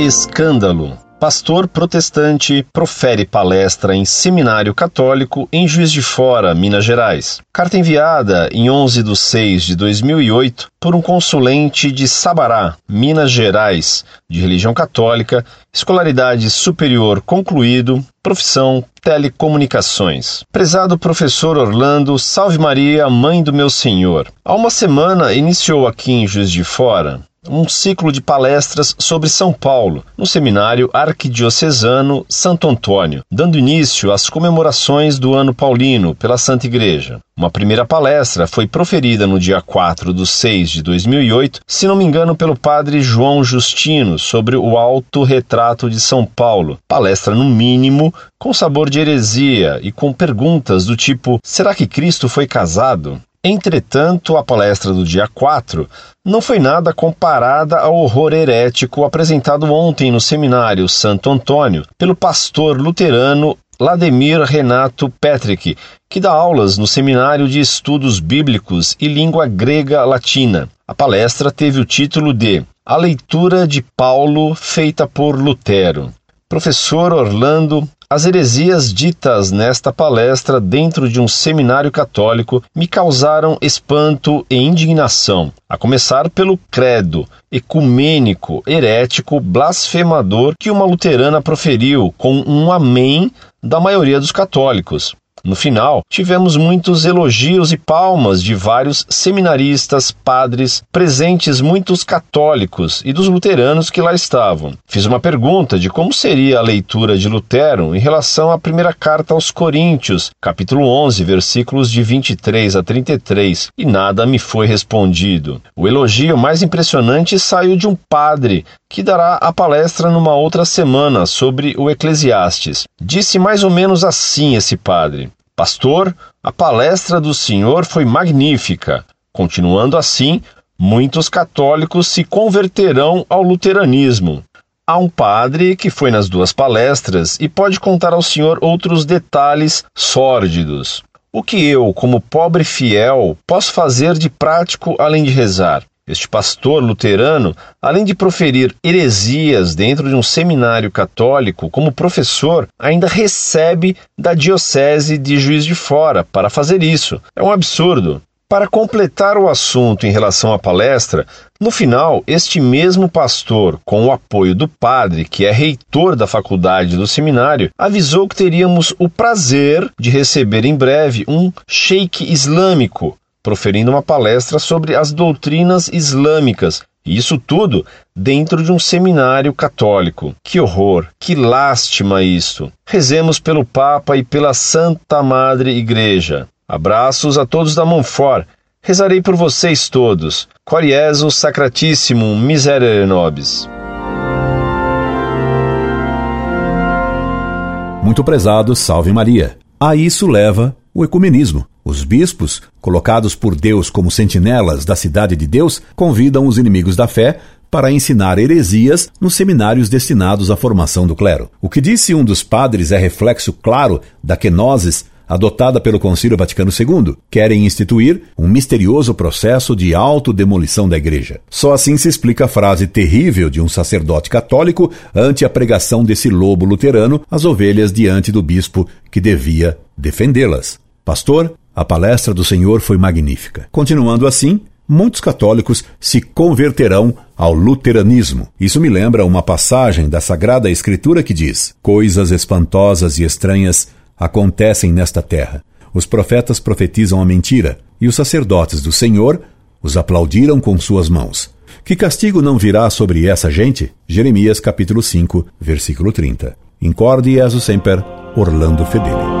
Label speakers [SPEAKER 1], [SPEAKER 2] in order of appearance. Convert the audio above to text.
[SPEAKER 1] Escândalo. Pastor protestante profere palestra em seminário católico em Juiz de Fora, Minas Gerais. Carta enviada em 11 de 6 de 2008 por um consulente de Sabará, Minas Gerais, de religião católica, escolaridade superior concluído, profissão telecomunicações. Prezado professor Orlando, salve Maria, mãe do meu Senhor. Há uma semana iniciou aqui em Juiz de Fora um ciclo de palestras sobre São Paulo, no Seminário Arquidiocesano Santo Antônio, dando início às comemorações do Ano Paulino pela Santa Igreja. Uma primeira palestra foi proferida no dia 4 de 6 de 2008, se não me engano, pelo padre João Justino, sobre o autorretrato de São Paulo. Palestra, no mínimo, com sabor de heresia e com perguntas do tipo: será que Cristo foi casado? Entretanto, a palestra do dia 4 não foi nada comparada ao horror herético apresentado ontem no seminário Santo Antônio pelo pastor luterano Lademir Renato Petrick, que dá aulas no Seminário de Estudos Bíblicos e Língua Grega Latina. A palestra teve o título de A Leitura de Paulo feita por Lutero. Professor Orlando as heresias ditas nesta palestra dentro de um seminário católico me causaram espanto e indignação, a começar pelo credo ecumênico, herético, blasfemador que uma luterana proferiu com um amém da maioria dos católicos. No final, tivemos muitos elogios e palmas de vários seminaristas, padres, presentes muitos católicos e dos luteranos que lá estavam. Fiz uma pergunta de como seria a leitura de Lutero em relação à primeira carta aos Coríntios, capítulo 11, versículos de 23 a 33, e nada me foi respondido. O elogio mais impressionante saiu de um padre que dará a palestra numa outra semana sobre o Eclesiastes. Disse mais ou menos assim esse padre: Pastor, a palestra do senhor foi magnífica. Continuando assim, muitos católicos se converterão ao luteranismo. Há um padre que foi nas duas palestras e pode contar ao senhor outros detalhes sórdidos. O que eu, como pobre fiel, posso fazer de prático além de rezar? Este pastor luterano, além de proferir heresias dentro de um seminário católico, como professor, ainda recebe da Diocese de Juiz de Fora para fazer isso. É um absurdo. Para completar o assunto em relação à palestra, no final, este mesmo pastor, com o apoio do padre, que é reitor da faculdade do seminário, avisou que teríamos o prazer de receber em breve um sheik islâmico proferindo uma palestra sobre as doutrinas islâmicas. E isso tudo dentro de um seminário católico. Que horror, que lástima isso. Rezemos pelo Papa e pela Santa Madre Igreja. Abraços a todos da Monfort. Rezarei por vocês todos. Coriezo Sacratíssimo Miserere Nobis.
[SPEAKER 2] Muito prezado, salve Maria. A isso leva o ecumenismo. Os bispos, colocados por Deus como sentinelas da cidade de Deus, convidam os inimigos da fé para ensinar heresias nos seminários destinados à formação do clero. O que disse um dos padres é reflexo claro da kenosis adotada pelo Concílio Vaticano II. Querem instituir um misterioso processo de autodemolição da igreja. Só assim se explica a frase terrível de um sacerdote católico ante a pregação desse lobo luterano às ovelhas diante do bispo que devia defendê-las. Pastor, a palestra do Senhor foi magnífica. Continuando assim, muitos católicos se converterão ao luteranismo. Isso me lembra uma passagem da Sagrada Escritura que diz: Coisas espantosas e estranhas acontecem nesta terra. Os profetas profetizam a mentira, e os sacerdotes do Senhor os aplaudiram com suas mãos. Que castigo não virá sobre essa gente? Jeremias capítulo 5, versículo 30. Incorde Jesus Semper, Orlando Fedeli.